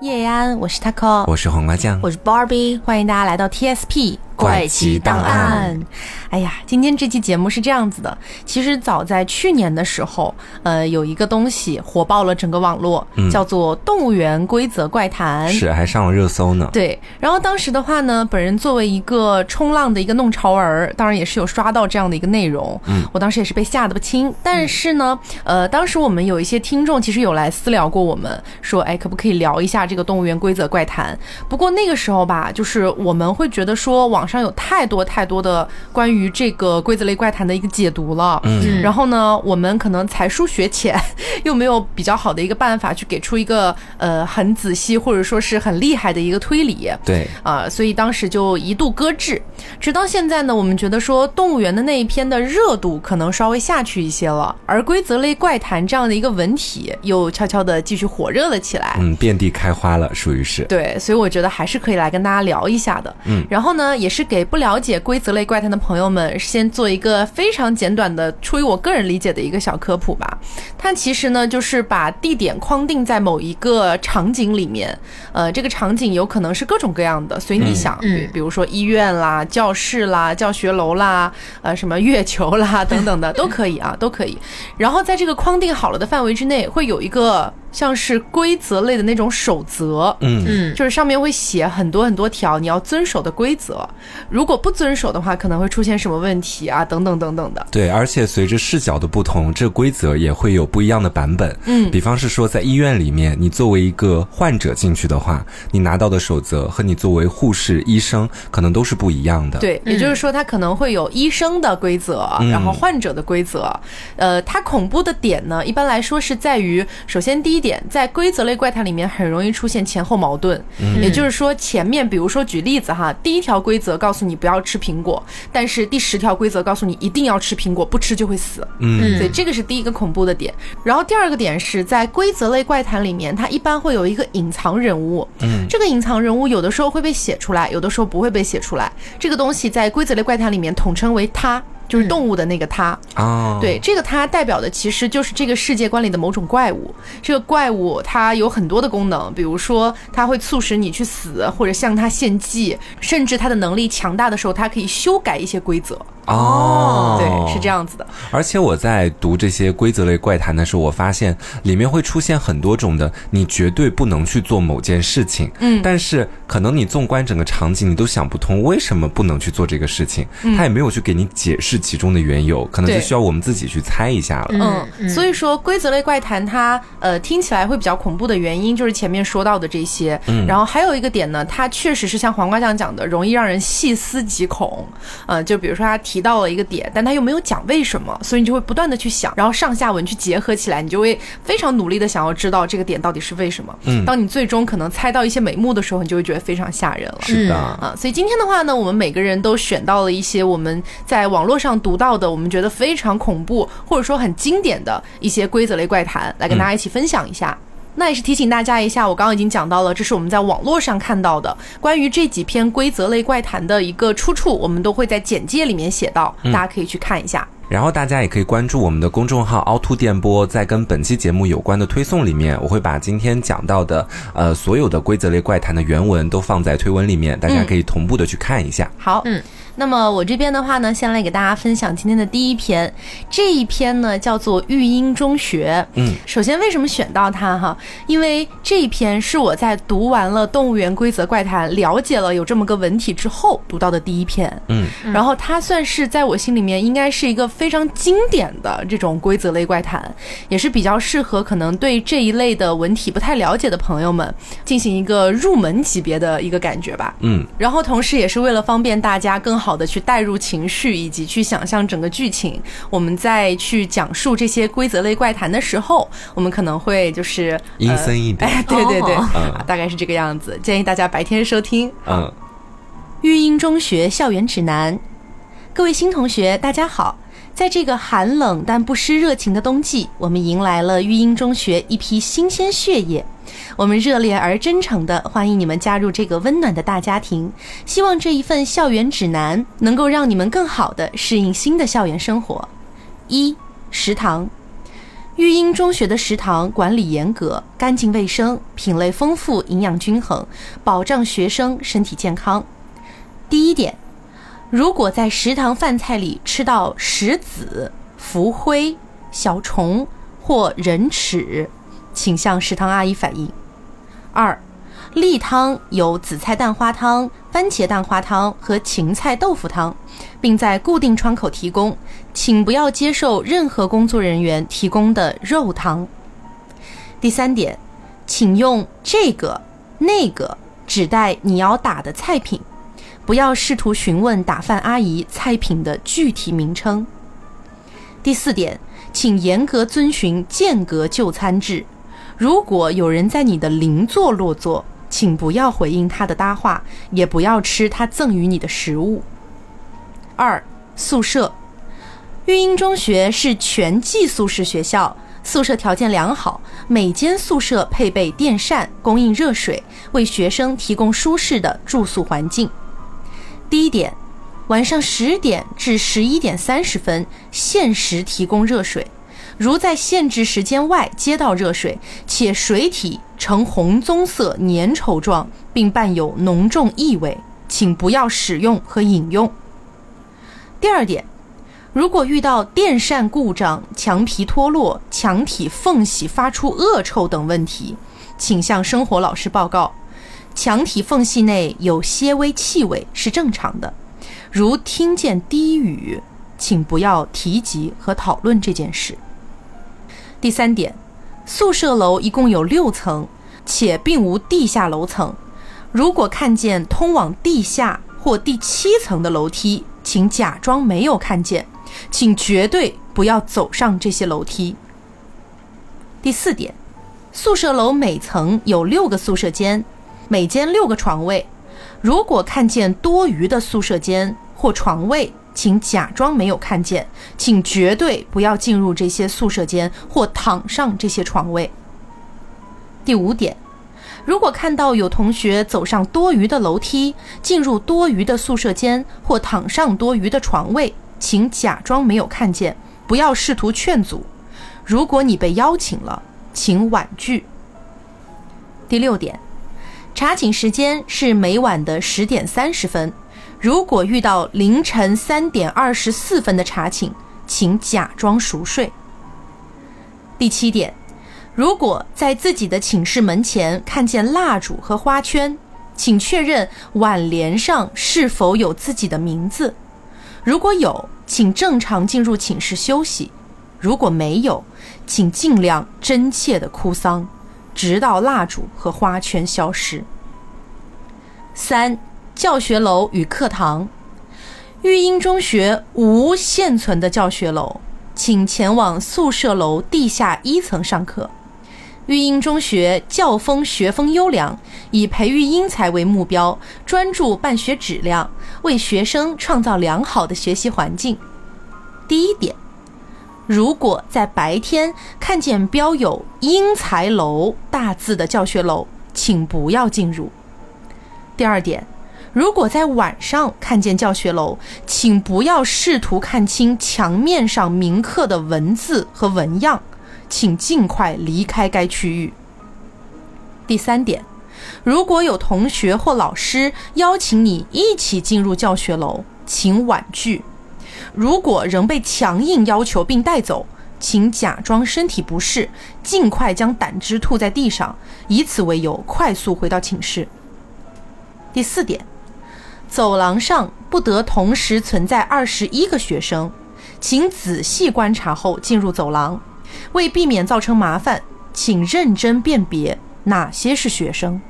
叶安，我是 Taco，我是黄瓜酱，我是 Barbie，欢迎大家来到 TSP 怪奇档案。哎呀，今天这期节目是这样子的，其实早在去年的时候，呃，有一个东西火爆了整个网络，叫做《动物园规则怪谈》，是还上了热搜呢。对，然后当时的话呢，本人作为一个冲浪的一个弄潮儿，当然也是有刷到这样的一个内容，嗯，我当时也是被吓得不轻。但是呢，呃，当时我们有一些听众其实有来私聊过我们，说，哎，可不可以聊一下这个动物园规则怪谈？不过那个时候吧，就是我们会觉得说，网上有太多太多的关于这个规则类怪谈的一个解读了，嗯，然后呢，我们可能才疏学浅，又没有比较好的一个办法去给出一个呃很仔细或者说是很厉害的一个推理，对，啊，所以当时就一度搁置。直到现在呢，我们觉得说动物园的那一篇的热度可能稍微下去一些了，而规则类怪谈这样的一个文体又悄悄的继续火热了起来，嗯，遍地开花了，属于是。对，所以我觉得还是可以来跟大家聊一下的，嗯，然后呢，也是给不了解规则类怪谈的朋友们，先做一个非常简短的，出于我个人理解的一个小科普吧。它其实呢，就是把地点框定在某一个场景里面，呃，这个场景有可能是各种各样的，随你想，比比如说医院啦、教室啦、教学楼啦，呃，什么月球啦 等等的都可以啊，都可以。然后在这个框定好了的范围之内，会有一个。像是规则类的那种守则，嗯嗯，就是上面会写很多很多条你要遵守的规则，如果不遵守的话，可能会出现什么问题啊，等等等等的。对，而且随着视角的不同，这规则也会有不一样的版本。嗯，比方是说，在医院里面，你作为一个患者进去的话，你拿到的守则和你作为护士、医生可能都是不一样的。对，也就是说，它可能会有医生的规则，然后患者的规则。呃，它恐怖的点呢，一般来说是在于，首先第一。点在规则类怪谈里面很容易出现前后矛盾，也就是说前面比如说举例子哈，第一条规则告诉你不要吃苹果，但是第十条规则告诉你一定要吃苹果，不吃就会死。嗯，所以这个是第一个恐怖的点。然后第二个点是在规则类怪谈里面，它一般会有一个隐藏人物。嗯，这个隐藏人物有的时候会被写出来，有的时候不会被写出来。这个东西在规则类怪谈里面统称为他。就是动物的那个它啊，对，这个它代表的其实就是这个世界观里的某种怪物。这个怪物它有很多的功能，比如说它会促使你去死，或者向它献祭，甚至它的能力强大的时候，它可以修改一些规则。哦，对，是这样子的。而且我在读这些规则类怪谈的时候，我发现里面会出现很多种的，你绝对不能去做某件事情。嗯，但是可能你纵观整个场景，你都想不通为什么不能去做这个事情。嗯他也没有去给你解释其中的缘由，可能就需要我们自己去猜一下了。嗯，所以说规则类怪谈它呃听起来会比较恐怖的原因，就是前面说到的这些。嗯，然后还有一个点呢，它确实是像黄瓜酱讲的，容易让人细思极恐。呃，就比如说他提。提到了一个点，但他又没有讲为什么，所以你就会不断的去想，然后上下文去结合起来，你就会非常努力的想要知道这个点到底是为什么。嗯，当你最终可能猜到一些眉目的时候，你就会觉得非常吓人了。是的啊，所以今天的话呢，我们每个人都选到了一些我们在网络上读到的，我们觉得非常恐怖或者说很经典的一些规则类怪谈，来跟大家一起分享一下。那也是提醒大家一下，我刚刚已经讲到了，这是我们在网络上看到的关于这几篇规则类怪谈的一个出处，我们都会在简介里面写到，大家可以去看一下。然后大家也可以关注我们的公众号凹凸电波，在跟本期节目有关的推送里面，我会把今天讲到的呃所有的规则类怪谈的原文都放在推文里面，大家可以同步的去看一下。好，嗯。那么我这边的话呢，先来给大家分享今天的第一篇，这一篇呢叫做《育婴中学》。嗯，首先为什么选到它哈？因为这一篇是我在读完了《动物园规则怪谈》，了解了有这么个文体之后读到的第一篇。嗯，然后它算是在我心里面应该是一个非常经典的这种规则类怪谈，也是比较适合可能对这一类的文体不太了解的朋友们进行一个入门级别的一个感觉吧。嗯，然后同时也是为了方便大家更好。好的，去带入情绪以及去想象整个剧情。我们在去讲述这些规则类怪谈的时候，我们可能会就是阴森一点。哎，对对对，大概是这个样子。建议大家白天收听。嗯，育英中学校园指南，各位新同学，大家好。在这个寒冷但不失热情的冬季，我们迎来了育英中学一批新鲜血液。我们热烈而真诚地欢迎你们加入这个温暖的大家庭。希望这一份校园指南能够让你们更好地适应新的校园生活。一食堂，育英中学的食堂管理严格、干净卫生、品类丰富、营养均衡，保障学生身体健康。第一点，如果在食堂饭菜里吃到石子、浮灰、小虫或人齿，请向食堂阿姨反映。二，例汤有紫菜蛋花汤、番茄蛋花汤和芹菜豆腐汤。并在固定窗口提供，请不要接受任何工作人员提供的肉汤。第三点，请用这个、那个指代你要打的菜品，不要试图询问打饭阿姨菜品的具体名称。第四点，请严格遵循间隔就餐制。如果有人在你的邻座落座，请不要回应他的搭话，也不要吃他赠予你的食物。二宿舍，育英中学是全寄宿式学校，宿舍条件良好，每间宿舍配备电扇，供应热水，为学生提供舒适的住宿环境。第一点，晚上十点至十一点三十分限时提供热水，如在限制时间外接到热水，且水体呈红棕色粘稠状，并伴有浓重异味，请不要使用和饮用。第二点，如果遇到电扇故障、墙皮脱落、墙体缝隙发出恶臭等问题，请向生活老师报告。墙体缝隙内有些微气味是正常的。如听见低语，请不要提及和讨论这件事。第三点，宿舍楼一共有六层，且并无地下楼层。如果看见通往地下或第七层的楼梯，请假装没有看见，请绝对不要走上这些楼梯。第四点，宿舍楼每层有六个宿舍间，每间六个床位。如果看见多余的宿舍间或床位，请假装没有看见，请绝对不要进入这些宿舍间或躺上这些床位。第五点。如果看到有同学走上多余的楼梯，进入多余的宿舍间或躺上多余的床位，请假装没有看见，不要试图劝阻。如果你被邀请了，请婉拒。第六点，查寝时间是每晚的十点三十分。如果遇到凌晨三点二十四分的查寝，请假装熟睡。第七点。如果在自己的寝室门前看见蜡烛和花圈，请确认挽联上是否有自己的名字。如果有，请正常进入寝室休息；如果没有，请尽量真切的哭丧，直到蜡烛和花圈消失。三、教学楼与课堂，育英中学无现存的教学楼，请前往宿舍楼地下一层上课。育英中学教风学风优良，以培育英才为目标，专注办学质量，为学生创造良好的学习环境。第一点，如果在白天看见标有“英才楼”大字的教学楼，请不要进入。第二点，如果在晚上看见教学楼，请不要试图看清墙面上铭刻的文字和纹样。请尽快离开该区域。第三点，如果有同学或老师邀请你一起进入教学楼，请婉拒。如果仍被强硬要求并带走，请假装身体不适，尽快将胆汁吐在地上，以此为由快速回到寝室。第四点，走廊上不得同时存在二十一个学生，请仔细观察后进入走廊。为避免造成麻烦，请认真辨别哪些是学生。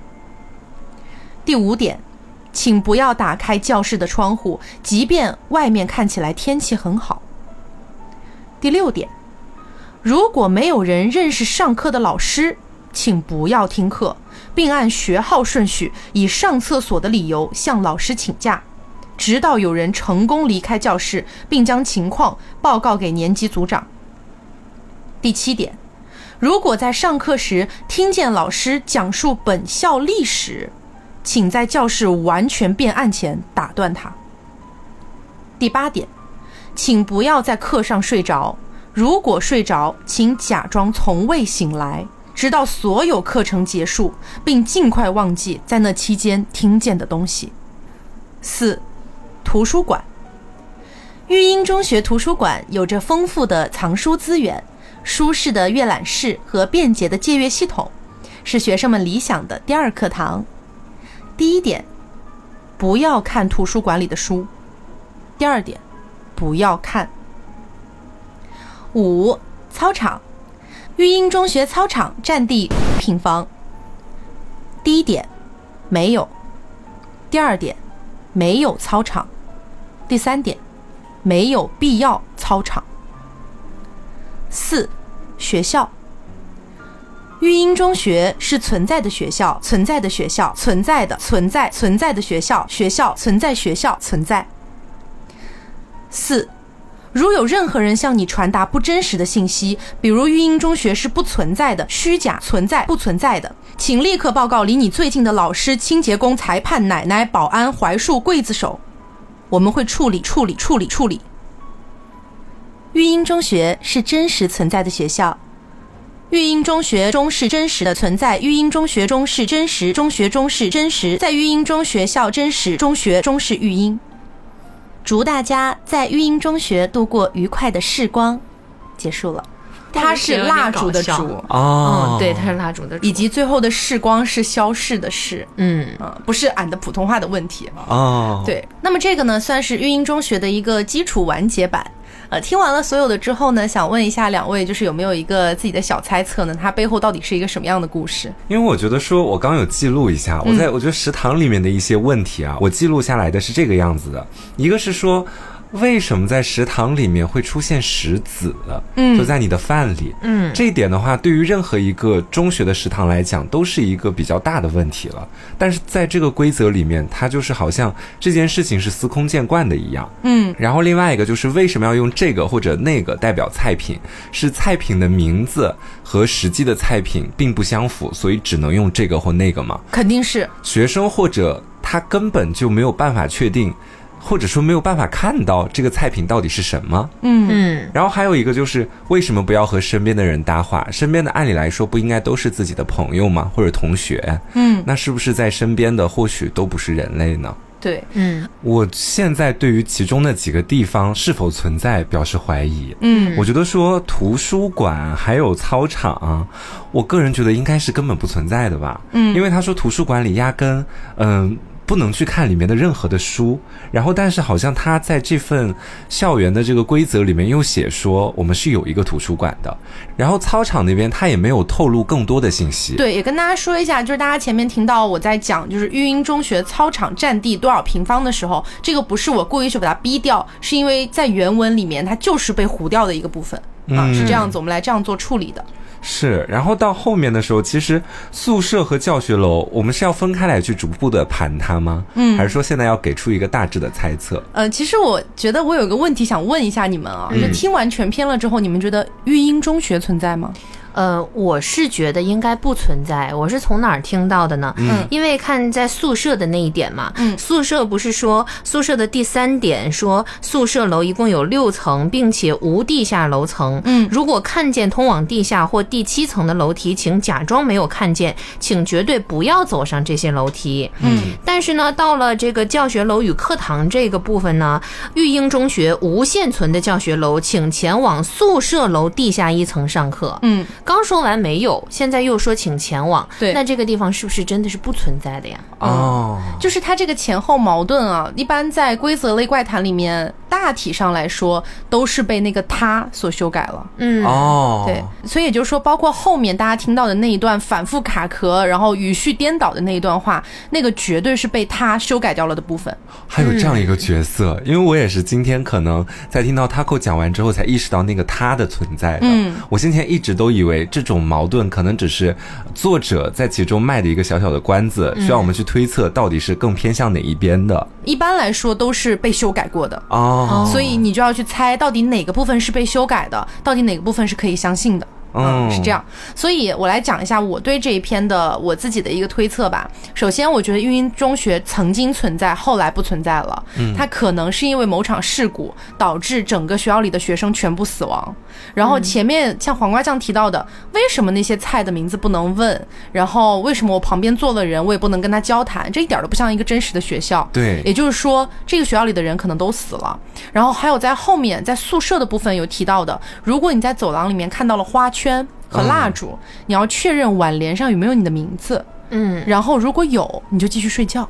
第五点，请不要打开教室的窗户，即便外面看起来天气很好。第六点，如果没有人认识上课的老师，请不要听课，并按学号顺序以上厕所的理由向老师请假，直到有人成功离开教室，并将情况报告给年级组长。第七点，如果在上课时听见老师讲述本校历史，请在教室完全变暗前打断他。第八点，请不要在课上睡着。如果睡着，请假装从未醒来，直到所有课程结束，并尽快忘记在那期间听见的东西。四、图书馆。育英中学图书馆有着丰富的藏书资源、舒适的阅览室和便捷的借阅系统，是学生们理想的第二课堂。第一点，不要看图书馆里的书；第二点，不要看。五、操场。育英中学操场占地平方。第一点，没有；第二点，没有操场；第三点，没有必要操场。四、学校。育英中学是存在的学校，存在的学校，存在的存在存在的学校，学校存在学校存在。四。如有任何人向你传达不真实的信息，比如育英中学是不存在的、虚假存在、不存在的，请立刻报告离你最近的老师、清洁工、裁判、奶奶、保安、槐树、刽子手，我们会处理、处理、处理、处理。育英中学是真实存在的学校，育英中学中是真实的存在，育英中学中是真实，中学中是真实，在育英中学校真实，中学中是育英。祝大家在育英中学度过愉快的时光。结束了，它是蜡烛的烛哦，对，它是蜡烛的烛，以及最后的时光是消逝的逝，嗯嗯，不是俺的普通话的问题。哦，对，那么这个呢，算是育英中学的一个基础完结版。呃，听完了所有的之后呢，想问一下两位，就是有没有一个自己的小猜测呢？它背后到底是一个什么样的故事？因为我觉得说，我刚有记录一下，我在我觉得食堂里面的一些问题啊，我记录下来的是这个样子的，一个是说。为什么在食堂里面会出现石子？嗯，就在你的饭里。嗯，这一点的话，对于任何一个中学的食堂来讲，都是一个比较大的问题了。但是在这个规则里面，它就是好像这件事情是司空见惯的一样。嗯，然后另外一个就是为什么要用这个或者那个代表菜品？是菜品的名字和实际的菜品并不相符，所以只能用这个或那个吗？肯定是学生或者他根本就没有办法确定。或者说没有办法看到这个菜品到底是什么，嗯嗯，然后还有一个就是为什么不要和身边的人搭话？身边的按理来说不应该都是自己的朋友吗？或者同学？嗯，那是不是在身边的或许都不是人类呢？对，嗯，我现在对于其中的几个地方是否存在表示怀疑。嗯，我觉得说图书馆还有操场，我个人觉得应该是根本不存在的吧。嗯，因为他说图书馆里压根，嗯。不能去看里面的任何的书，然后但是好像他在这份校园的这个规则里面又写说我们是有一个图书馆的，然后操场那边他也没有透露更多的信息。对，也跟大家说一下，就是大家前面听到我在讲就是育英中学操场占地多少平方的时候，这个不是我故意去把它逼掉，是因为在原文里面它就是被糊掉的一个部分啊，是这样子，我们来这样做处理的。是，然后到后面的时候，其实宿舍和教学楼，我们是要分开来去逐步的盘它吗？嗯，还是说现在要给出一个大致的猜测？呃，其实我觉得我有个问题想问一下你们啊，就听完全篇了之后，你们觉得育英中学存在吗？呃，我是觉得应该不存在。我是从哪儿听到的呢？嗯，因为看在宿舍的那一点嘛，嗯，宿舍不是说宿舍的第三点说宿舍楼一共有六层，并且无地下楼层。嗯，如果看见通往地下或第七层的楼梯，请假装没有看见，请绝对不要走上这些楼梯。嗯，但是呢，到了这个教学楼与课堂这个部分呢，育英中学无现存的教学楼，请前往宿舍楼地下一层上课。嗯。刚说完没有，现在又说请前往，对，那这个地方是不是真的是不存在的呀？哦，就是它这个前后矛盾啊，一般在规则类怪谈里面，大体上来说都是被那个他所修改了。嗯，哦，对，所以也就是说，包括后面大家听到的那一段反复卡壳，然后语序颠倒的那一段话，那个绝对是被他修改掉了的部分。还有这样一个角色，因为我也是今天可能在听到 Taco 讲完之后，才意识到那个他的存在的。嗯，我先前一直都以为。这种矛盾可能只是作者在其中卖的一个小小的关子，需要我们去推测到底是更偏向哪一边的。一般来说都是被修改过的哦，所以你就要去猜到底哪个部分是被修改的，到底哪个部分是可以相信的。嗯是这样。所以我来讲一下我对这一篇的我自己的一个推测吧。首先，我觉得育英中学曾经存在，后来不存在了。嗯，它可能是因为某场事故导致整个学校里的学生全部死亡。然后前面像黄瓜酱提到的，为什么那些菜的名字不能问？然后为什么我旁边坐的人，我也不能跟他交谈？这一点都不像一个真实的学校。对也就是说，这个学校里的人可能都死了。然后还有在后面在宿舍的部分有提到的，如果你在走廊里面看到了花圈和蜡烛，你要确认挽联上有没有你的名字。嗯，然后如果有，你就继续睡觉。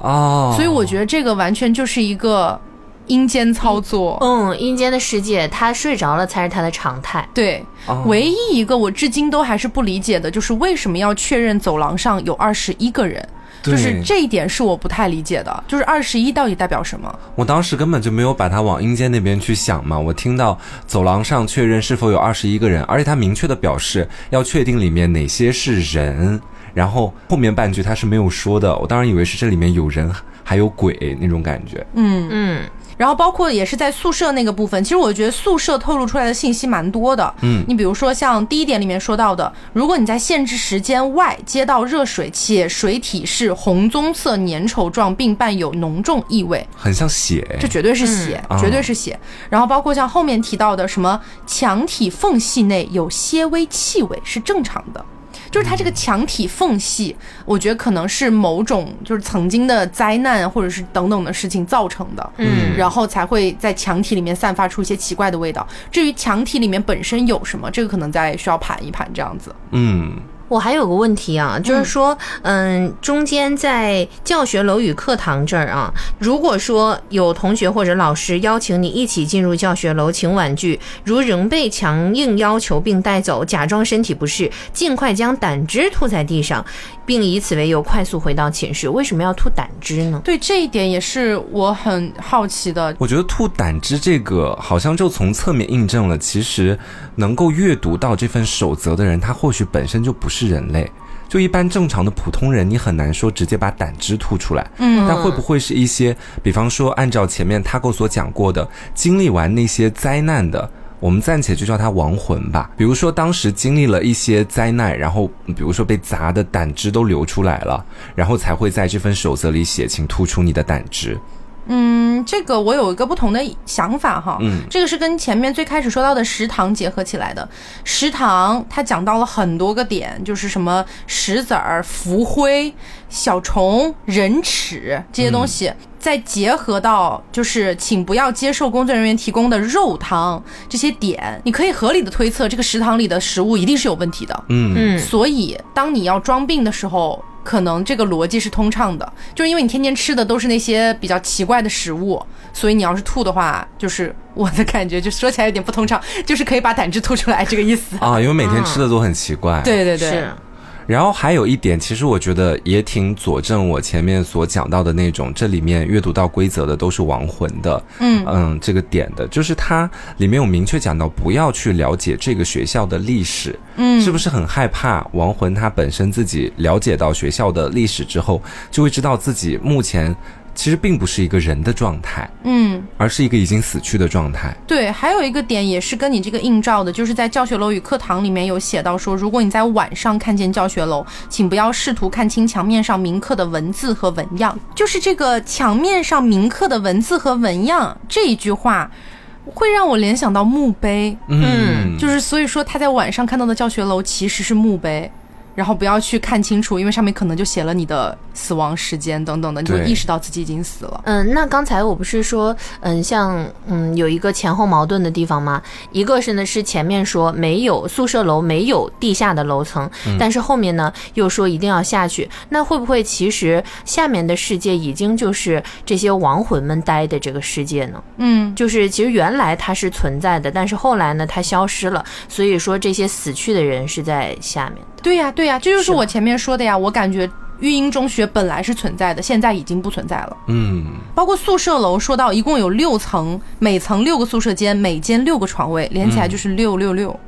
哦，所以我觉得这个完全就是一个阴间操作。嗯，阴间的世界，他睡着了才是他的常态。对，哦唯一一个我至今都还是不理解的，就是为什么要确认走廊上有二十一个人。就是这一点是我不太理解的，就是二十一到底代表什么？我当时根本就没有把它往阴间那边去想嘛。我听到走廊上确认是否有二十一个人，而且他明确的表示要确定里面哪些是人，然后后面半句他是没有说的。我当然以为是这里面有人还有鬼那种感觉。嗯嗯，然后包括也是在宿舍那个部分，其实我觉得宿舍透露出来的信息蛮多的。嗯你比如说像第一点里面说到的，如果你在限制时间外接到热水，且水体是红棕色粘稠状，并伴有浓重异味，很像血，这绝对是血，嗯绝对是血。然后包括像后面提到的什么墙体缝隙内有些微气味是正常的。就是它这个墙体缝隙，我觉得可能是某种就是曾经的灾难或者是等等的事情造成的，嗯然后才会在墙体里面散发出一些奇怪的味道。至于墙体里面本身有什么，这个可能再需要盘一盘这样子。嗯，我还有个问题啊，就是说，嗯，中间在教学楼与课堂这儿啊，如果说有同学或者老师邀请你一起进入教学楼请婉拒，如仍被强硬要求并带走，假装身体不适，尽快将胆汁吐在地上，并以此为由快速回到寝室，为什么要吐胆汁呢？对这一点也是我很好奇的。我觉得吐胆汁这个好像就从侧面印证了，其实能够阅读到这份守则的人，他或许本身就不是人类。就一般正常的普通人，你很难说直接把胆汁吐出来。嗯但会不会是一些，比方说按照前面 Taco 所讲过的，经历完那些灾难的，我们暂且就叫他亡魂吧。比如说当时经历了一些灾难，然后比如说被砸的胆汁都流出来了，然后才会在这份守则里写，请吐出你的胆汁。嗯，这个我有一个不同的想法哈。嗯这个是跟前面最开始说到的食堂结合起来的。食堂它讲到了很多个点，就是什么石子儿、浮灰、小虫、人齿这些东西。再结合到就是，请不要接受工作人员提供的肉汤这些点，你可以合理的推测，这个食堂里的食物一定是有问题的。嗯嗯所以，当你要装病的时候，可能这个逻辑是通畅的，就是因为你天天吃的都是那些比较奇怪的食物，所以你要是吐的话，就是我的感觉，就说起来有点不通畅，就是可以把胆汁吐出来这个意思。啊，因为每天吃的都很奇怪。对对对，是，然后还有一点，其实我觉得也挺佐证我前面所讲到的那种，这里面阅读到规则的都是亡魂的，嗯。嗯，这个点的，就是它里面有明确讲到不要去了解这个学校的历史，嗯，是不是很害怕亡魂他本身自己了解到学校的历史之后，就会知道自己目前其实并不是一个人的状态，嗯，而是一个已经死去的状态。对，还有一个点也是跟你这个映照的，就是在教学楼与课堂里面有写到说，如果你在晚上看见教学楼，请不要试图看清墙面上铭刻的文字和纹样。就是这个墙面上铭刻的文字和纹样这一句话，会让我联想到墓碑。嗯就是所以说他在晚上看到的教学楼其实是墓碑。然后不要去看清楚，因为上面可能就写了你的死亡时间等等的，你就意识到自己已经死了。嗯，那刚才我不是说，嗯，像嗯有一个前后矛盾的地方吗？一个是呢是前面说没有宿舍楼没有地下的楼层，但是后面呢又说一定要下去，那会不会其实下面的世界已经就是这些亡魂们待的这个世界呢？嗯，就是其实原来它是存在的，但是后来呢它消失了，所以说这些死去的人是在下面的。对呀，对呀，这就是我前面说的呀。我感觉育英中学本来是存在的，现在已经不存在了。嗯，包括宿舍楼，说到一共有六层，每层六个宿舍间，每间六个床位，连起来就是六六六。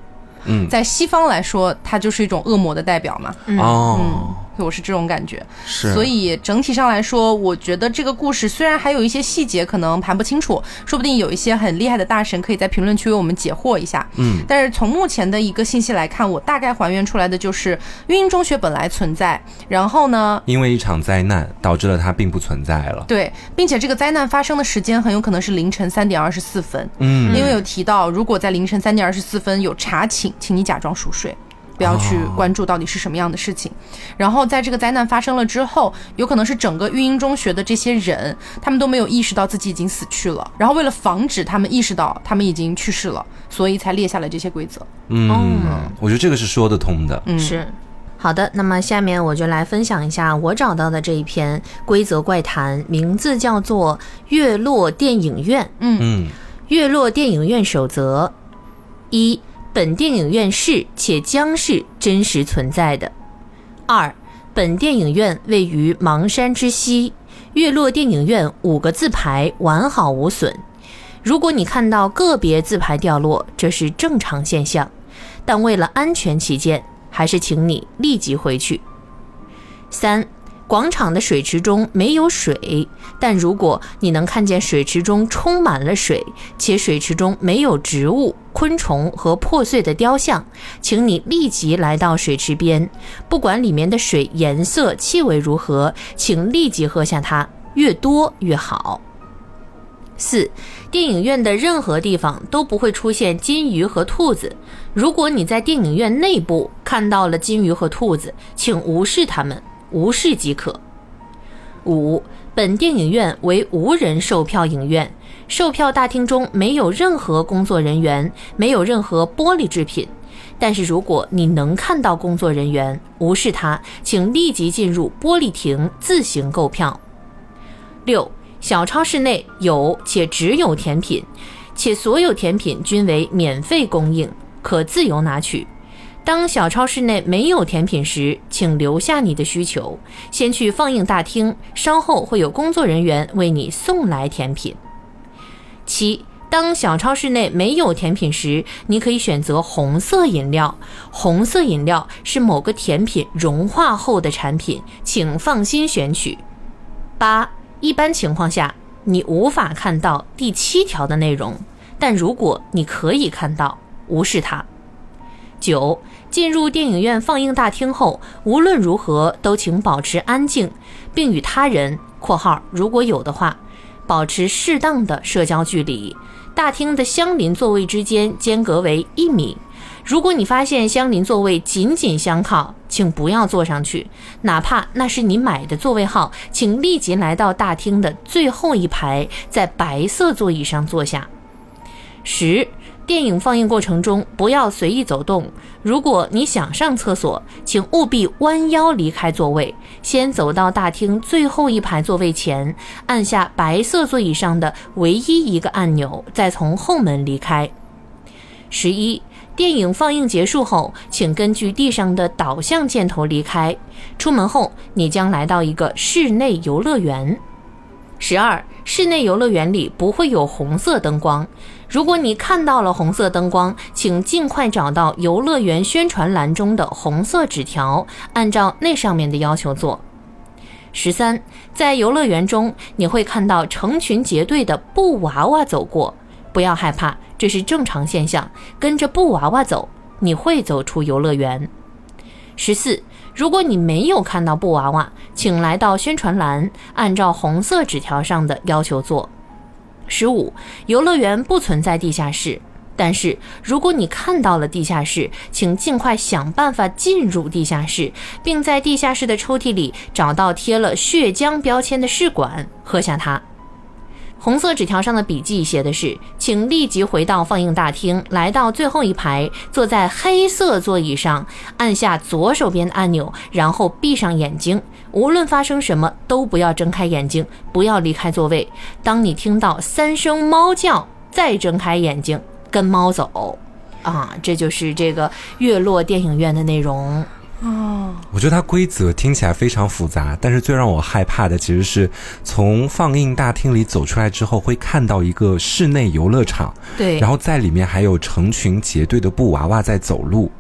嗯在西方来说，它就是一种恶魔的代表嘛。嗯哦，我是这种感觉。是，所以整体上来说，我觉得这个故事虽然还有一些细节可能盘不清楚，说不定有一些很厉害的大神可以在评论区为我们解惑一下。嗯，但是从目前的一个信息来看，我大概还原出来的就是育英中学本来存在，然后呢，因为一场灾难导致了它并不存在了。对，并且这个灾难发生的时间很有可能是凌晨三点二十四分。嗯，因为有提到，如果在凌晨三点二十四分有查寝，请你假装熟睡。不要去关注到底是什么样的事情，然后在这个灾难发生了之后，有可能是整个育英中学的这些人，他们都没有意识到自己已经死去了，然后为了防止他们意识到他们已经去世了，所以才列下了这些规则。嗯，我觉得这个是说得通的。嗯，是。好的，那么下面我就来分享一下我找到的这一篇规则怪谈，名字叫做《月落电影院》。嗯嗯，月落电影院守则一。本电影院是且将是真实存在的。二，本电影院位于邙山之西，月落电影院五个字牌完好无损。如果你看到个别字牌掉落，这是正常现象，但为了安全起见，还是请你立即回去。三。广场的水池中没有水，但如果你能看见水池中充满了水，且水池中没有植物、昆虫和破碎的雕像，请你立即来到水池边，不管里面的水颜色、气味如何，请立即喝下它，越多越好。四，电影院的任何地方都不会出现金鱼和兔子。如果你在电影院内部看到了金鱼和兔子，请无视它们。无视即可。五，本电影院为无人售票影院，售票大厅中没有任何工作人员，没有任何玻璃制品。但是如果你能看到工作人员，无视他，请立即进入玻璃亭自行购票。六，小超市内有且只有甜品，且所有甜品均为免费供应，可自由拿取。当小超市内没有甜品时，请留下你的需求，先去放映大厅，稍后会有工作人员为你送来甜品。七，当小超市内没有甜品时，你可以选择红色饮料，红色饮料是某个甜品融化后的产品，请放心选取。八，一般情况下你无法看到第七条的内容，但如果你可以看到，无视它。九。进入电影院放映大厅后，无论如何都请保持安静，并与他人（括号如果有的话）保持适当的社交距离。大厅的相邻座位之间间隔为一米。如果你发现相邻座位紧紧相靠，请不要坐上去，哪怕那是你买的座位号，请立即来到大厅的最后一排，在白色座椅上坐下。十。电影放映过程中不要随意走动。如果你想上厕所，请务必弯腰离开座位，先走到大厅最后一排座位前，按下白色座椅上的唯一一个按钮，再从后门离开。十一，电影放映结束后，请根据地上的导向箭头离开。出门后，你将来到一个室内游乐园。十二，室内游乐园里不会有红色灯光。如果你看到了红色灯光，请尽快找到游乐园宣传栏中的红色纸条，按照那上面的要求做。十三，在游乐园中，你会看到成群结队的布娃娃走过，不要害怕，这是正常现象。跟着布娃娃走，你会走出游乐园。十四，如果你没有看到布娃娃，请来到宣传栏，按照红色纸条上的要求做。十五，游乐园不存在地下室，但是如果你看到了地下室，请尽快想办法进入地下室，并在地下室的抽屉里找到贴了血浆标签的试管，喝下它。红色纸条上的笔记写的是：请立即回到放映大厅，来到最后一排，坐在黑色座椅上，按下左手边的按钮，然后闭上眼睛。无论发生什么，都不要睁开眼睛，不要离开座位。当你听到三声猫叫，再睁开眼睛，跟猫走。啊，这就是这个月落电影院的内容。哦，我觉得它规则听起来非常复杂，但是最让我害怕的其实是从放映大厅里走出来之后，会看到一个室内游乐场，对，然后在里面还有成群结队的布娃娃在走路。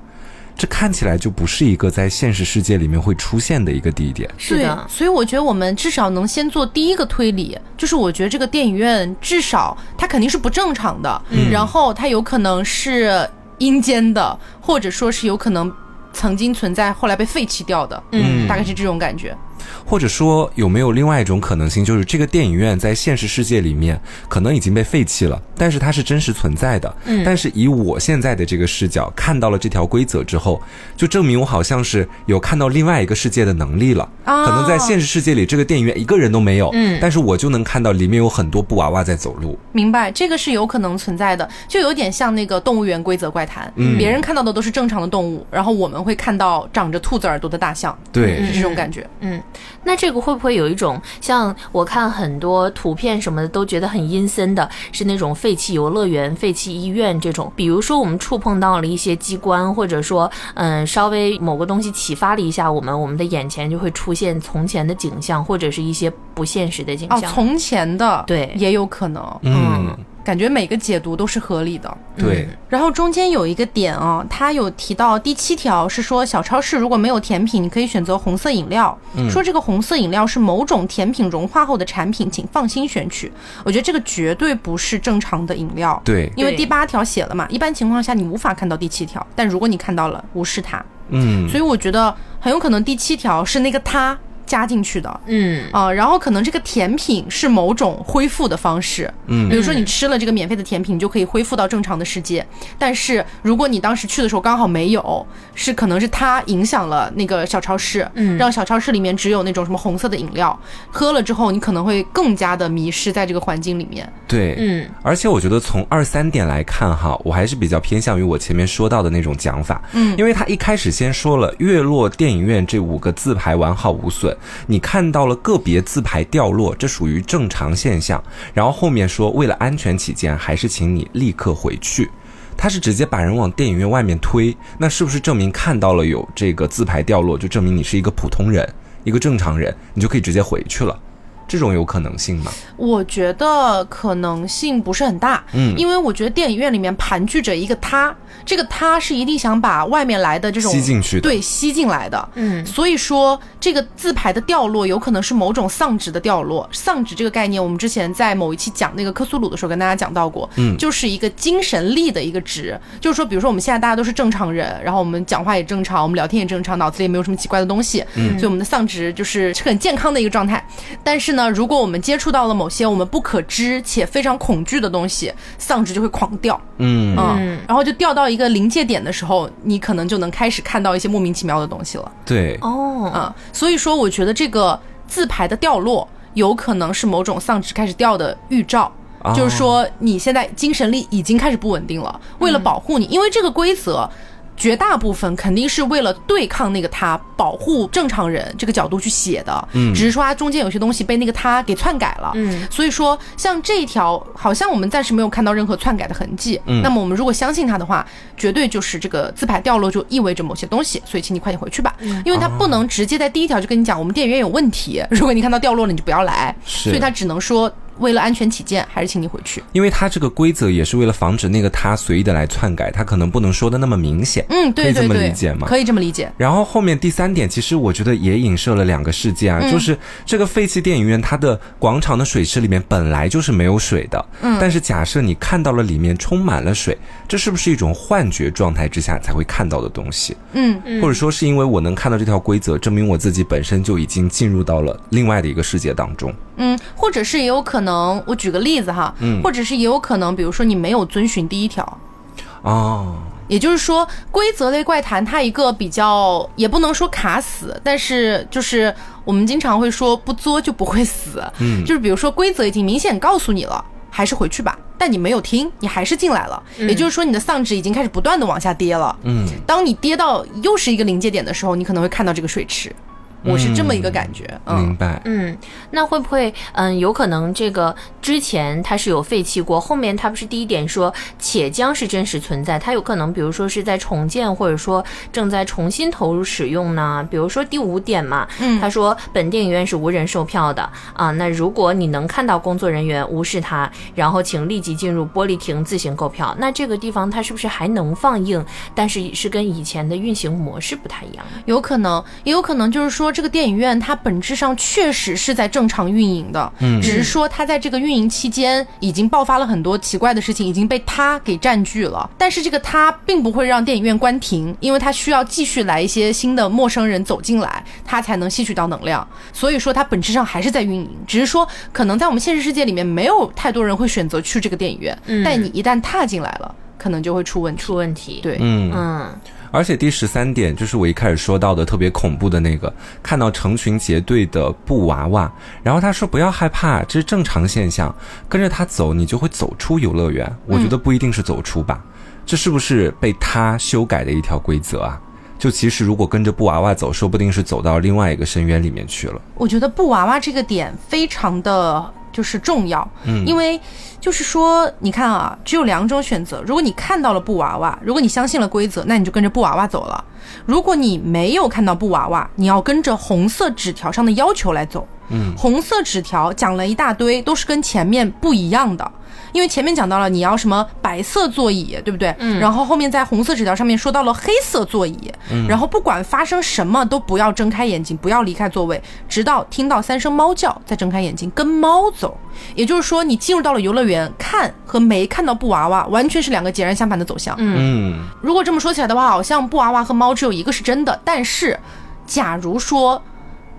这看起来就不是一个在现实世界里面会出现的一个地点。是的，所以我觉得我们至少能先做第一个推理，就是我觉得这个电影院至少它肯定是不正常的，然后它有可能是阴间的，或者说是有可能曾经存在，后来被废弃掉的，嗯大概是这种感觉。或者说有没有另外一种可能性，就是这个电影院在现实世界里面可能已经被废弃了，但是它是真实存在的。嗯，但是以我现在的这个视角看到了这条规则之后，就证明我好像是有看到另外一个世界的能力了。啊可能在现实世界里，这个电影院一个人都没有，嗯，但是我就能看到里面有很多布娃娃在走路。明白，这个是有可能存在的，就有点像那个动物园规则怪谈，嗯别人看到的都是正常的动物，然后我们会看到长着兔子耳朵的大象，对，是这种感觉。嗯，那这个会不会有一种像我看很多图片什么的都觉得很阴森的，是那种废弃游乐园、废弃医院这种？比如说我们触碰到了一些机关，或者说嗯稍微某个东西启发了一下我们，我们的眼前就会出现从前的景象，或者是一些不现实的景哦，象。从前的对也有可能，嗯，感觉每个解读都是合理的。对，然后中间有一个点啊，它有提到第七条是说，小超市如果没有甜品，你可以选择红色饮料。说这个红色饮料是某种甜品融化后的产品，请放心选取。我觉得这个绝对不是正常的饮料。对，对因为第八条写了嘛，一般情况下你无法看到第七条，但如果你看到了，无视它。嗯，所以我觉得很有可能第七条是那个它加进去的。嗯。啊、然后可能这个甜品是某种恢复的方式，嗯。比如说你吃了这个免费的甜品，你就可以恢复到正常的世界。但是如果你当时去的时候刚好没有，是可能是它影响了那个小超市，嗯。让小超市里面只有那种什么红色的饮料，喝了之后你可能会更加的迷失在这个环境里面。对，嗯。而且我觉得从二三点来看哈，我还是比较偏向于我前面说到的那种讲法，嗯，因为他一开始先说了“月落电影院”这五个字牌完好无损，你看到了个别字牌掉落，这属于正常现象。然后后面说为了安全起见，还是请你立刻回去。他是直接把人往电影院外面推，那是不是证明看到了有这个字牌掉落，就证明你是一个普通人，一个正常人，你就可以直接回去了？这种有可能性吗？我觉得可能性不是很大，嗯因为我觉得电影院里面盘踞着一个他，这个他是一定想把外面来的这种吸进去的对，吸进来的，嗯所以说这个字牌的掉落有可能是某种丧值的掉落。丧值这个概念，我们之前在某一期讲那个科苏鲁的时候跟大家讲到过，嗯就是一个精神力的一个值，就是说，比如说我们现在大家都是正常人，然后我们讲话也正常，我们聊天也正常，脑子里也没有什么奇怪的东西，嗯所以我们的丧值就是是很健康的一个状态。但是呢，如果我们接触到了某些我们不可知且非常恐惧的东西，丧值就会狂掉。嗯嗯，然后就掉到一个临界点的时候，你可能就能开始看到一些莫名其妙的东西了。对，哦啊、所以说我觉得这个字牌的掉落有可能是某种丧值开始掉的预兆。哦就是说，你现在精神力已经开始不稳定了。为了保护你，因为这个规则，绝大部分肯定是为了对抗那个他，保护正常人这个角度去写的。嗯只是说它中间有些东西被那个他给篡改了。嗯，所以说像这一条，好像我们暂时没有看到任何篡改的痕迹。嗯那么我们如果相信他的话，绝对就是这个字牌掉落就意味着某些东西，所以请你快点回去吧，因为他不能直接在第一条就跟你讲我们电影院有问题，如果你看到掉落了，你就不要来。是所以他只能说为了安全起见，还是请你回去。因为它这个规则也是为了防止那个他随意的来篡改，他可能不能说的那么明显。嗯，对可以这么对对，理解吗可以这么理解。然后后面第三点，其实我觉得也影射了两个事件啊，嗯就是这个废弃电影院，它的广场的水池里面本来就是没有水的，嗯，但是假设你看到了里面充满了水，这是不是一种幻觉状态之下才会看到的东西？嗯，或者说是因为我能看到这条规则，证明我自己本身就已经进入到了另外的一个世界当中。嗯，或者是也有可能，我举个例子哈，嗯。或者是也有可能，比如说你没有遵循第一条，哦，也就是说，规则类怪谈它一个比较，也不能说卡死，但是就是我们经常会说不作就不会死，嗯。就是比如说规则已经明显告诉你了，还是回去吧，但你没有听，你还是进来了，也就是说你的丧值已经开始不断的往下跌了，嗯，当你跌到又是一个临界点的时候，你可能会看到这个水池，我是这么一个感觉。嗯，明白。嗯，那会不会嗯有可能这个之前它是有废弃过，后面它不是第一点说且将是真实存在，它有可能比如说是在重建或者说正在重新投入使用呢？比如说第五点嘛，嗯他说本电影院是无人售票的啊，那如果你能看到工作人员无视他，然后请立即进入玻璃亭自行购票，那这个地方它是不是还能放映？但是是跟以前的运行模式不太一样。有可能，也有可能就是说，这个电影院它本质上确实是在正常运营的，嗯，只是说它在这个运营期间已经爆发了很多奇怪的事情，已经被它给占据了。但是这个它并不会让电影院关停，因为它需要继续来一些新的陌生人走进来，它才能吸取到能量。所以说它本质上还是在运营，只是说可能在我们现实世界里面没有太多人会选择去这个电影院，但你一旦踏进来了，可能就会出问题。出问题，，对，嗯嗯而且第十三点就是我一开始说到的特别恐怖的那个，看到成群结队的布娃娃，然后他说不要害怕，这是正常现象，跟着他走，你就会走出游乐园。我觉得不一定是走出吧，这是不是被他修改的一条规则啊？就其实如果跟着布娃娃走，说不定是走到另外一个深渊里面去了。我觉得布娃娃这个点非常的就是重要，嗯，因为就是说，你看啊，只有两种选择。如果你看到了布娃娃，如果你相信了规则，那你就跟着布娃娃走了；如果你没有看到布娃娃，你要跟着红色纸条上的要求来走。嗯，红色纸条讲了一大堆，都是跟前面不一样的。因为前面讲到了你要什么白色座椅，对不对？嗯。然后后面在红色纸条上面说到了黑色座椅，嗯。然后不管发生什么都不要睁开眼睛，不要离开座位，直到听到三声猫叫再睁开眼睛，跟猫走。也就是说，你进入到了游乐园，看和没看到布娃娃完全是两个截然相反的走向。嗯，如果这么说起来的话，好像布娃娃和猫只有一个是真的。但是，假如说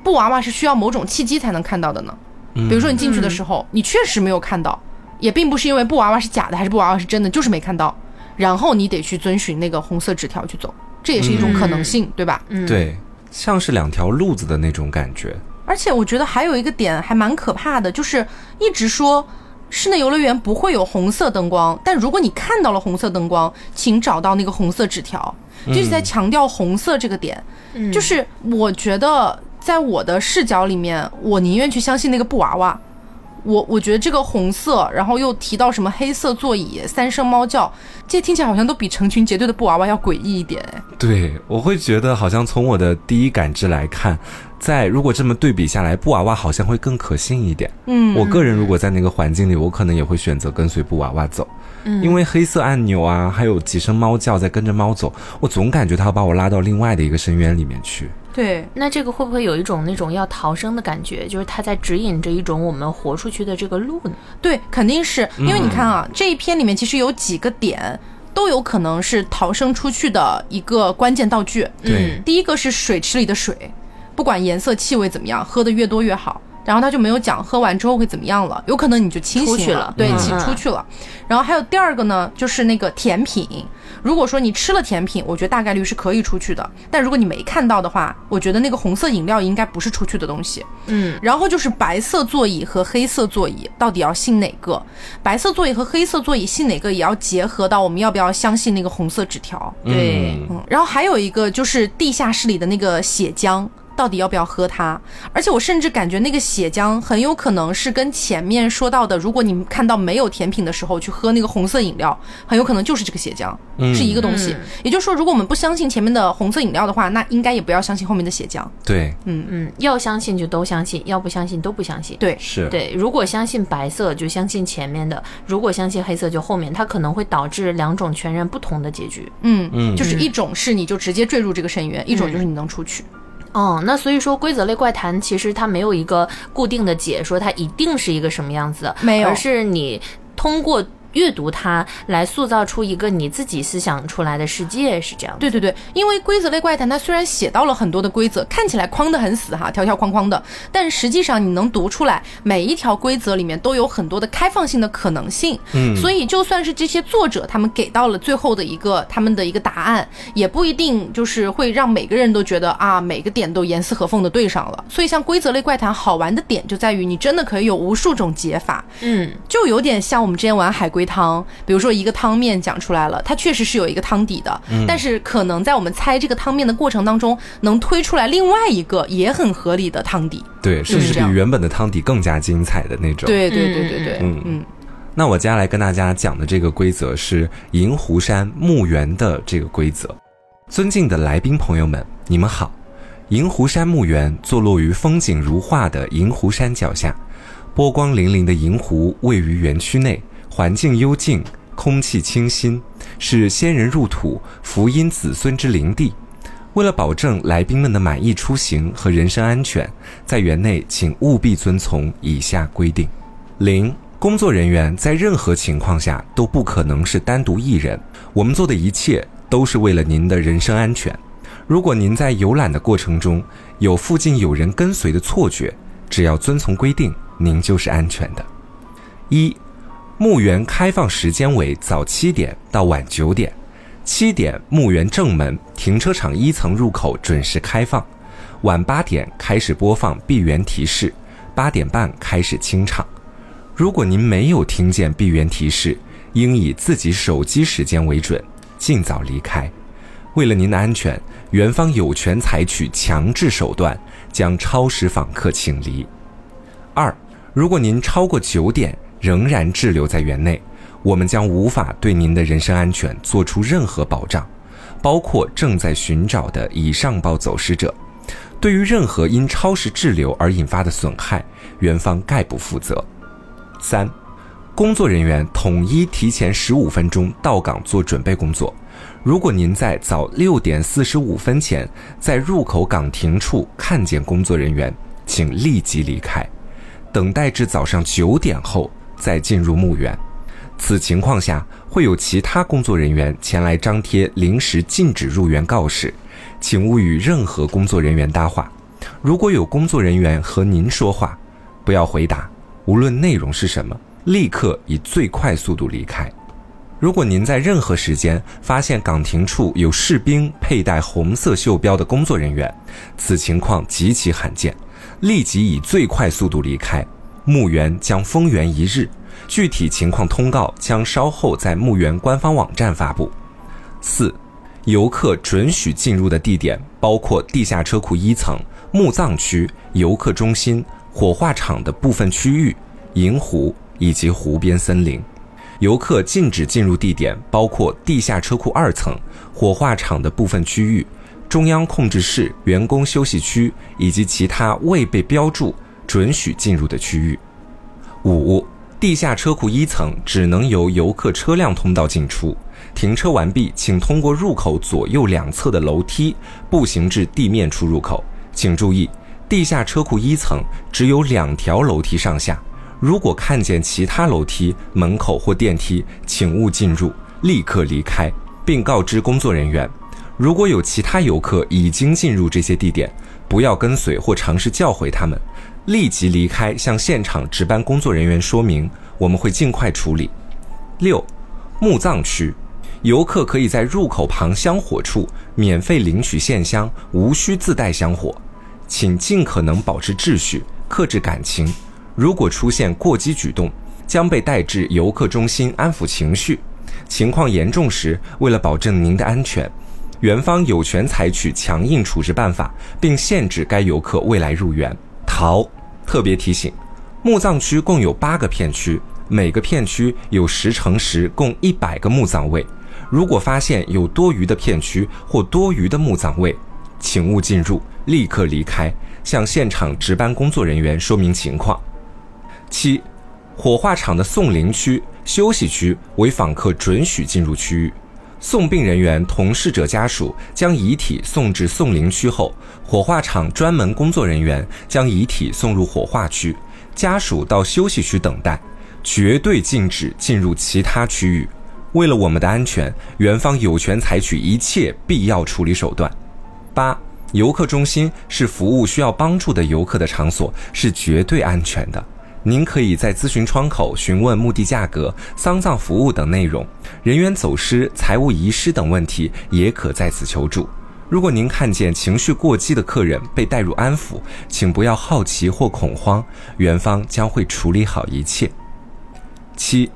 布娃娃是需要某种契机才能看到的呢？比如说你进去的时候，你确实没有看到，也并不是因为布娃娃是假的还是布娃娃是真的，就是没看到，然后你得去遵循那个红色纸条去走，这也是一种可能性，对吧？对，像是两条路子的那种感觉。而且我觉得还有一个点还蛮可怕的，就是一直说室内游乐园不会有红色灯光，但如果你看到了红色灯光，请找到那个红色纸条，就是在强调红色这个点。就是我觉得在我的视角里面，我宁愿去相信那个布娃娃。我我觉得这个红色，然后又提到什么黑色座椅、三声猫叫，这听起来好像都比成群结队的布娃娃要诡异一点。哎，对，我会觉得好像从我的第一感知来看，在如果这么对比下来，布娃娃好像会更可信一点。嗯，我个人如果在那个环境里，我可能也会选择跟随布娃娃走，嗯，因为黑色按钮啊，还有几声猫叫在跟着猫走，我总感觉它要把我拉到另外的一个深渊里面去。对，那这个会不会有一种那种要逃生的感觉？就是它在指引着一种我们活出去的这个路呢？对，肯定是因为你看啊，这一篇里面其实有几个点都有可能是逃生出去的一个关键道具。嗯，第一个是水池里的水，不管颜色、气味怎么样，喝的越多越好。然后他就没有讲喝完之后会怎么样了，有可能你就清醒出了对，嗯起出去了。然后还有第二个呢，就是那个甜品。如果说你吃了甜品，我觉得大概率是可以出去的。但如果你没看到的话，我觉得那个红色饮料应该不是出去的东西。嗯，然后就是白色座椅和黑色座椅，到底要信哪个？白色座椅和黑色座椅信哪个，也要结合到我们要不要相信那个红色纸条。对，嗯嗯，然后还有一个就是地下室里的那个血浆。到底要不要喝它？而且我甚至感觉那个血浆很有可能是跟前面说到的，如果你看到没有甜品的时候去喝那个红色饮料，很有可能就是这个血浆，是一个东西。也就是说，如果我们不相信前面的红色饮料的话，那应该也不要相信后面的血浆。对，嗯，要相信就都相信，要不相信都不相信。对，是，对，如果相信白色就相信前面的，如果相信黑色就后面，它可能会导致两种全然不同的结局。嗯嗯就是一种是你就直接坠入这个深渊，一种就是你能出去。哦，那所以说规则类怪谈其实它没有一个固定的解说，它一定是一个什么样子的，没有而是你通过阅读它来塑造出一个你自己思想出来的世界，是这样。对对对，因为规则类怪谈它虽然写到了很多的规则，看起来框得很死哈，条条框框的，但实际上你能读出来，每一条规则里面都有很多的开放性的可能性。嗯所以就算是这些作者他们给到了最后的一个他们的一个答案，也不一定就是会让每个人都觉得啊每个点都严丝合缝的对上了。所以像规则类怪谈好玩的点就在于你真的可以有无数种解法，嗯，就有点像我们之前玩海龟汤，比如说一个汤面讲出来了，它确实是有一个汤底的，但是可能在我们猜这个汤面的过程当中，能推出来另外一个也很合理的汤底。对，甚至比原本的汤底更加精彩的那种。对对对对对，嗯嗯。那我接下来跟大家讲的这个规则是银湖山墓园的这个规则。尊敬的来宾朋友们，你们好。银湖山墓园坐落于风景如画的银湖山脚下，波光粼粼的银湖位于园区内，环境幽静，空气清新，是先人入土、福荫子孙之灵地。为了保证来宾们的满意出行和人身安全，在园内请务必遵从以下规定：零，工作人员在任何情况下都不可能是单独一人。我们做的一切。都是为了您的人身安全。如果您在游览的过程中有附近有人跟随的错觉，只要遵从规定，您就是安全的。一，墓园开放时间为早七点到晚九点。七点，墓园正门停车场一层入口准时开放。晚八点开始播放闭园提示，八点半开始清场。如果您没有听见闭园提示，应以自己手机时间为准。尽早离开，为了您的安全，园方有权采取强制手段将超时访客请离。二，如果您超过九点仍然滞留在园内，我们将无法对您的人身安全做出任何保障，包括正在寻找的已上报走失者。对于任何因超时滞留而引发的损害，园方概不负责。三。工作人员统一提前十五分钟到岗做准备工作。如果您在早六点四十五分前在入口岗亭处看见工作人员，请立即离开，等待至早上九点后再进入墓园。此情况下会有其他工作人员前来张贴临时禁止入园告示，请勿与任何工作人员搭话。如果有工作人员和您说话，不要回答，无论内容是什么。立刻以最快速度离开。如果您在任何时间发现岗亭处有士兵佩戴红色袖标的工作人员，此情况极其罕见，立即以最快速度离开。墓园将封园一日，具体情况通告将稍后在墓园官方网站发布。四，游客准许进入的地点包括地下车库一层、墓葬区、游客中心、火化场的部分区域、银湖。以及湖边森林，游客禁止进入地点包括地下车库二层、火化场的部分区域、中央控制室、员工休息区以及其他未被标注准许进入的区域。五、地下车库一层只能由游客车辆通道进出，停车完毕，请通过入口左右两侧的楼梯步行至地面出入口。请注意，地下车库一层只有两条楼梯上下。如果看见其他楼梯、门口或电梯，请勿进入，立刻离开，并告知工作人员。如果有其他游客已经进入这些地点，不要跟随或尝试叫回他们，立即离开，向现场值班工作人员说明，我们会尽快处理。六，墓葬区，游客可以在入口旁香火处免费领取线香，无需自带香火，请尽可能保持秩序，克制感情。如果出现过激举动，将被带至游客中心安抚情绪。情况严重时，为了保证您的安全，园方有权采取强硬处置办法，并限制该游客未来入园。逃！特别提醒：墓葬区共有八个片区，每个片区有十乘十，共一百个墓葬位。如果发现有多余的片区或多余的墓葬位，请勿进入，立刻离开，向现场值班工作人员说明情况。七，火化场的送灵区、休息区为访客准许进入区域。送殡人员同逝者家属将遗体送至送灵区后，火化场专门工作人员将遗体送入火化区，家属到休息区等待，绝对禁止进入其他区域。为了我们的安全，园方有权采取一切必要处理手段。八，游客中心是服务需要帮助的游客的场所，是绝对安全的。您可以在咨询窗口询问墓地价格、丧葬服务等内容，人员走失、财物遗失等问题也可在此求助。如果您看见情绪过激的客人被带入安抚，请不要好奇或恐慌，园方将会处理好一切。七，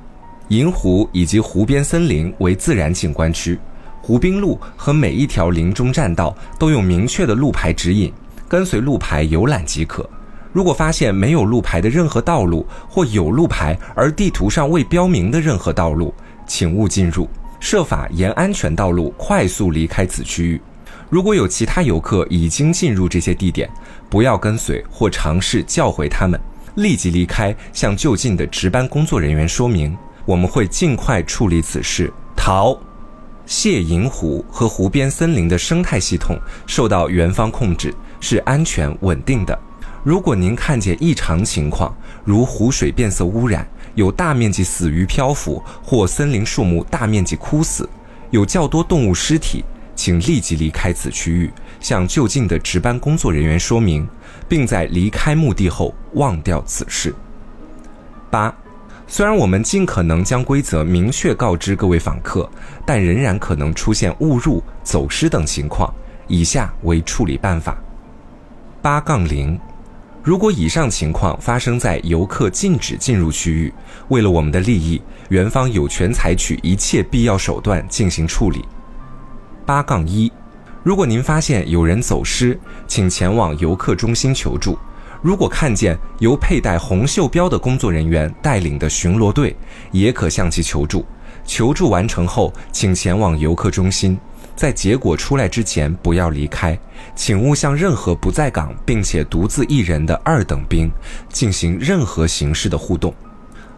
银湖以及湖边森林为自然景观区，湖滨路和每一条林中栈道都有明确的路牌指引，跟随路牌游览即可。如果发现没有路牌的任何道路，或有路牌而地图上未标明的任何道路，请勿进入，设法沿安全道路快速离开此区域。如果有其他游客已经进入这些地点，不要跟随或尝试叫回他们，立即离开，向就近的值班工作人员说明，我们会尽快处理此事。逃，谢银湖和湖边森林的生态系统受到园方控制，是安全稳定的。如果您看见异常情况，如湖水变色污染、有大面积死鱼漂浮或森林树木大面积枯死、有较多动物尸体，请立即离开此区域，向就近的值班工作人员说明，并在离开墓地后忘掉此事。八，虽然我们尽可能将规则明确告知各位访客，但仍然可能出现误入、走失等情况。以下为处理办法：八杠零。如果以上情况发生在游客禁止进入区域，为了我们的利益，园方有权采取一切必要手段进行处理。八杠一，如果您发现有人走失，请前往游客中心求助。如果看见由佩戴红袖标的工作人员带领的巡逻队，也可向其求助。求助完成后，请前往游客中心。在结果出来之前，不要离开，请勿向任何不在岗并且独自一人的二等兵进行任何形式的互动。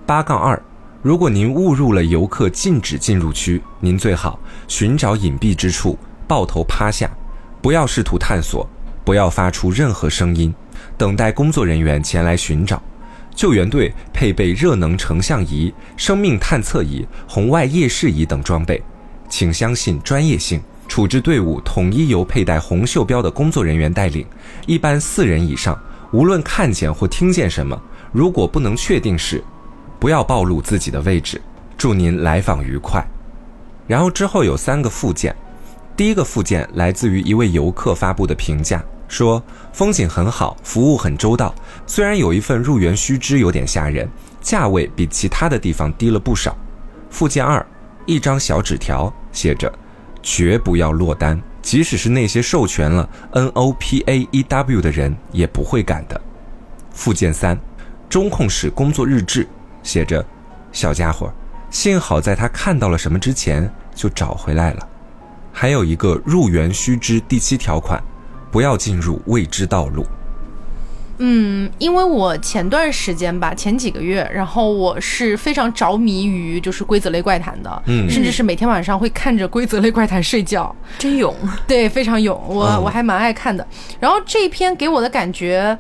八杠二，如果您误入了游客禁止进入区，您最好寻找隐蔽之处，抱头趴下，不要试图探索，不要发出任何声音，等待工作人员前来寻找。救援队配备热能成像仪、生命探测仪、红外夜视仪等装备，请相信专业性。处置队伍统一由佩戴红袖标的工作人员带领，一般四人以上。无论看见或听见什么，如果不能确定是，不要暴露自己的位置。祝您来访愉快。然后之后有三个附件，第一个附件来自于一位游客发布的评价，说风景很好，服务很周到。虽然有一份入园须知有点吓人，价位比其他的地方低了不少。附件二，一张小纸条，写着。绝不要落单，即使是那些授权了 N O P A E W 的人也不会敢的。附件三，中控室工作日志，写着：小家伙，幸好在他看到了什么之前就找回来了。还有一个入园须知第七条款，不要进入未知道路。嗯，因为我前段时间吧，前几个月，然后我是非常着迷于就是规则类怪谈的，嗯，甚至是每天晚上会看着规则类怪谈睡觉，真勇，对，非常勇，我我还蛮爱看的。然后这一篇给我的感觉，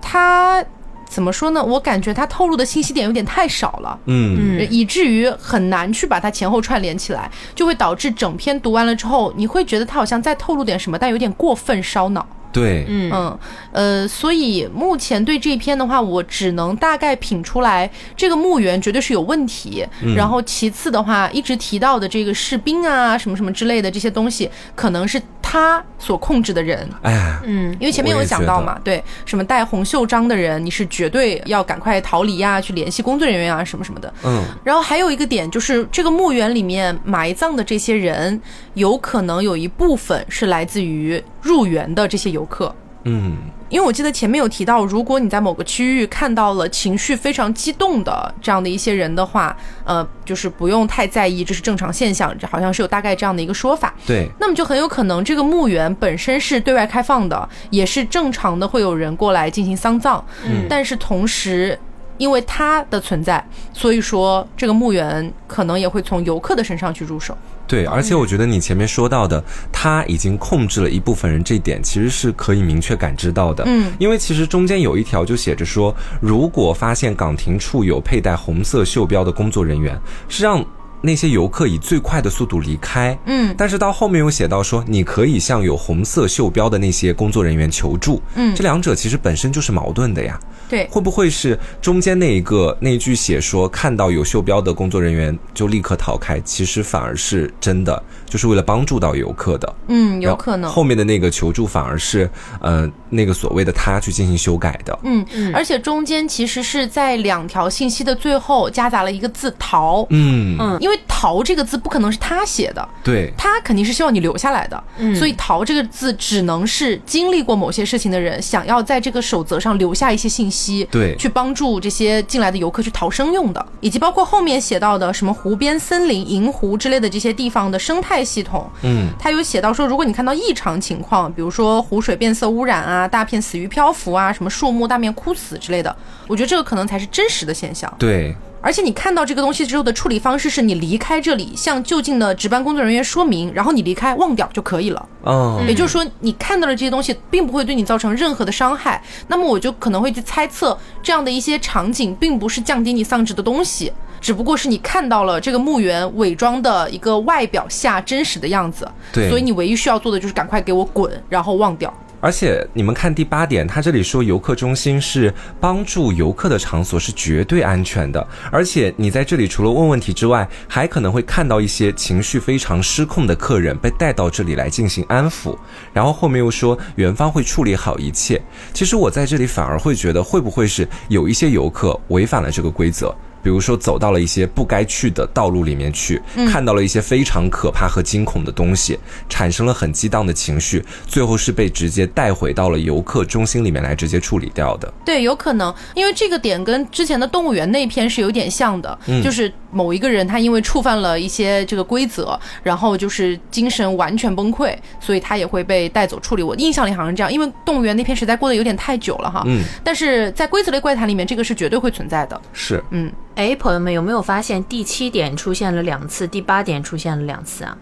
它怎么说呢？我感觉它透露的信息点有点太少了，嗯，以至于很难去把它前后串联起来，就会导致整篇读完了之后，你会觉得它好像在透露点什么，但有点过分烧脑。对，嗯嗯，呃，所以目前对这篇的话，我只能大概品出来，这个墓园绝对是有问题。然后其次的话，一直提到的这个士兵啊，什么什么之类的这些东西，可能是他所控制的人。哎，嗯，因为前面有讲到嘛，对，什么戴红袖章的人，你是绝对要赶快逃离呀，去联系工作人员啊，什么什么的。嗯，然后还有一个点就是，这个墓园里面埋葬的这些人，有可能有一部分是来自于入园的这些游客，嗯，因为我记得前面有提到，如果你在某个区域看到了情绪非常激动的这样的一些人的话，呃，就是不用太在意，这是正常现象，这好像是有大概这样的一个说法。对，那么就很有可能这个墓园本身是对外开放的，也是正常的会有人过来进行丧葬，嗯，但是同时。因为它的存在，所以说这个墓园可能也会从游客的身上去入手。对，而且我觉得你前面说到的，他已经控制了一部分人，这点其实是可以明确感知到的。嗯，因为其实中间有一条就写着说，如果发现岗亭处有佩戴红色袖标的工作人员，是让。那些游客以最快的速度离开，嗯，但是到后面又写到说，你可以向有红色袖标的那些工作人员求助，嗯，这两者其实本身就是矛盾的呀，对，会不会是中间那一个那句写说看到有袖标的工作人员就立刻逃开，其实反而是真的，就是为了帮助到游客的，嗯，有可能。后面的那个求助反而是，呃，那个所谓的他去进行修改的。嗯，而且中间其实是在两条信息的最后夹杂了一个字“逃”。嗯，嗯。因为“逃”这个字不可能是他写的，对，他肯定是希望你留下来的，嗯。所以“逃”这个字只能是经历过某些事情的人想要在这个守则上留下一些信息，对。去帮助这些进来的游客去逃生用的，以及包括后面写到的什么湖边森林、银湖之类的这些地方的生态系统，嗯，他有写到说，如果你看到异常情况，比如说湖水变色污染啊、大片死鱼漂浮啊、什么树木大面枯死之类的，我觉得这个可能才是真实的现象。对，而且你看到这个东西之后的处理方式是你离开这里，向就近的值班工作人员说明，然后你离开忘掉就可以了。嗯，也就是说，你看到了这些东西并不会对你造成任何的伤害。那么我就可能会去猜测，这样的一些场景并不是降低你丧志的东西，只不过是你看到了这个墓园伪装的一个外表下真实的样子。对所以你唯一需要做的就是赶快给我滚，然后忘掉。而且你们看第八点，他这里说游客中心是帮助游客的场所，是绝对安全的。而且你在这里除了问问题之外，还可能会看到一些情绪非常失控的客人被带到这里来进行安抚。然后后面又说园方会处理好一切。其实我在这里反而会觉得，会不会是有一些游客违反了这个规则？比如说走到了一些不该去的道路里面去，看到了一些非常可怕和惊恐的东西，产生了很激荡的情绪，最后是被直接带回到了游客中心里面来直接处理掉的。对，有可能，因为这个点跟之前的动物园那篇是有点像的，就是某一个人他因为触犯了一些这个规则，然后就是精神完全崩溃，所以他也会被带走处理。我印象里好像是这样，因为动物园那篇实在过得有点太久了哈。嗯，但是在规则类怪谈里面，这个是绝对会存在的。是，嗯，哎，朋友们有没有发现第七点出现了两次，第八点出现了两次啊？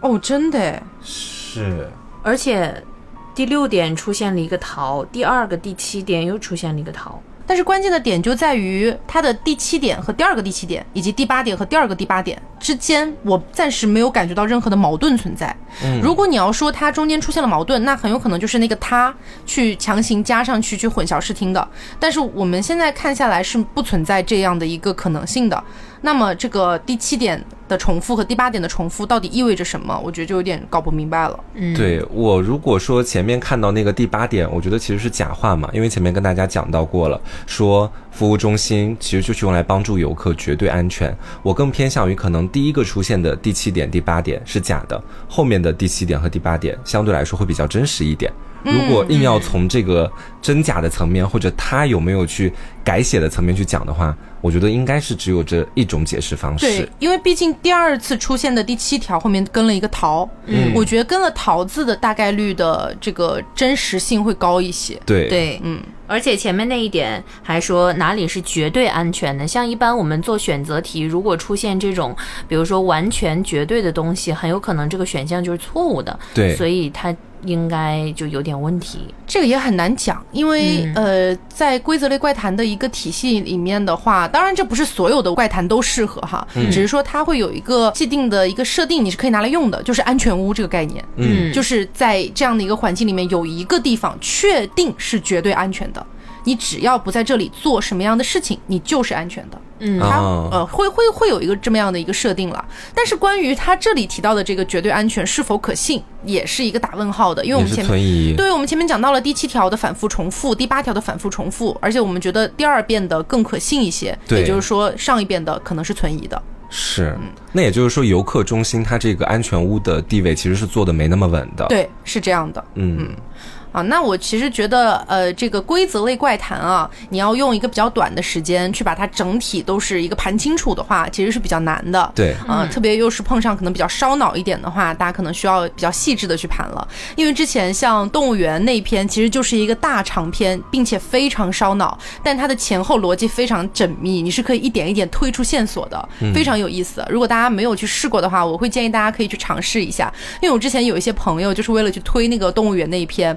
哦，真的诶，是，而且第六点出现了一个桃，第二个第七点又出现了一个桃。但是关键的点就在于它的第七点和第二个第七点，以及第八点和第二个第八点之间，我暂时没有感觉到任何的矛盾存在。如果你要说它中间出现了矛盾，那很有可能就是那个他去强行加上去去混淆视听的。但是我们现在看下来是不存在这样的一个可能性的。那么这个第七点的重复和第八点的重复到底意味着什么？我觉得就有点搞不明白了。嗯，对我如果说前面看到那个第八点，我觉得其实是假话嘛，因为前面跟大家讲到过了，说服务中心其实就是用来帮助游客绝对安全。我更偏向于可能第一个出现的第七点、第八点是假的，后面的第七点和第八点相对来说会比较真实一点。如果硬要从这个真假的层面，或者他有没有去改写的层面去讲的话，我觉得应该是只有这一种解释方对式。，因为毕竟第二次出现的第七条后面跟了一个桃，嗯我觉得跟了桃字的大概率的这个真实性会高一些。对对，嗯，而且前面那一点还说哪里是绝对安全的，像一般我们做选择题，如果出现这种，比如说完全绝对的东西，很有可能这个选项就是错误的，对所以它应该就有点问题。这个也很难讲，因为、呃，在规则类怪谈的一个体系里面的话，当然这不是所有的怪谈都适合哈，只是说它会有一个既定的一个设定，你是可以拿来用的，就是安全屋这个概念。嗯就是在这样的一个环境里面，有一个地方确定是绝对安全的，你只要不在这里做什么样的事情，你就是安全的。嗯它哦呃会会会有一个这么样的一个设定了，但是关于它这里提到的这个绝对安全是否可信，也是一个打问号的，因为我们前面存疑。对我们前面讲到了第七条的反复重复，第八条的反复重复，而且我们觉得第二遍的更可信一些，对也就是说上一遍的可能是存疑的。是，那也就是说，游客中心它这个安全屋的地位其实是做的没那么稳的。，对，是这样的。嗯，啊，那我其实觉得，呃，这个规则类怪谈啊，你要用一个比较短的时间去把它整体都是一个盘清楚的话，其实是比较难的。对，啊、特别又是碰上可能比较烧脑一点的话，大家可能需要比较细致的去盘了。因为之前像动物园那一篇，其实就是一个大长篇，并且非常烧脑，但它的前后逻辑非常缜密，你是可以一点一点推出线索的，非常有意思。如果大家没有去试过的话，我会建议大家可以去尝试一下。因为我之前有一些朋友就是为了去推那个动物园那一篇，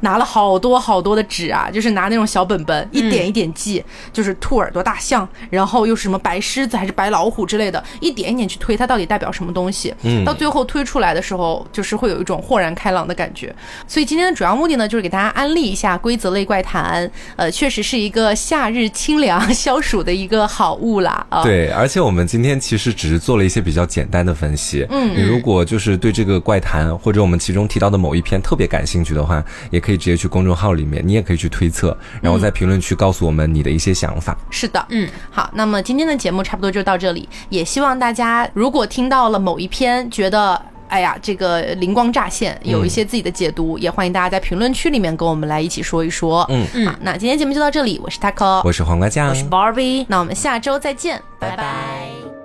拿了好多好多的纸啊，就是拿那种小本本，一点一点记，就是兔耳朵大象，然后又是什么白狮子还是白老虎之类的，一点一点去推它到底代表什么东西。嗯到最后推出来的时候，就是会有一种豁然开朗的感觉。所以今天的主要目的呢，就是给大家安利一下规则类怪谈，呃，确实是一个夏日清凉消暑的一个好物啦啊。对，而且我们今天其实只是做了一些比较简单的分析。嗯你如果就是对这个怪谈或者我们其中提到的某一篇特别感兴趣的话，也可以直接去公众号里面，你也可以去推测，然后在评论区告诉我们你的一些想法。是的，嗯，好，那么今天的节目差不多就到这里，也希望大家如果听到了某一篇，觉得。哎呀，这个灵光乍现，有一些自己的解读，也欢迎大家在评论区里面跟我们来一起说一说。嗯嗯好，那今天节目就到这里，我是 Taco，我是黄瓜酱，我是 Barbie，那我们下周再见，拜拜。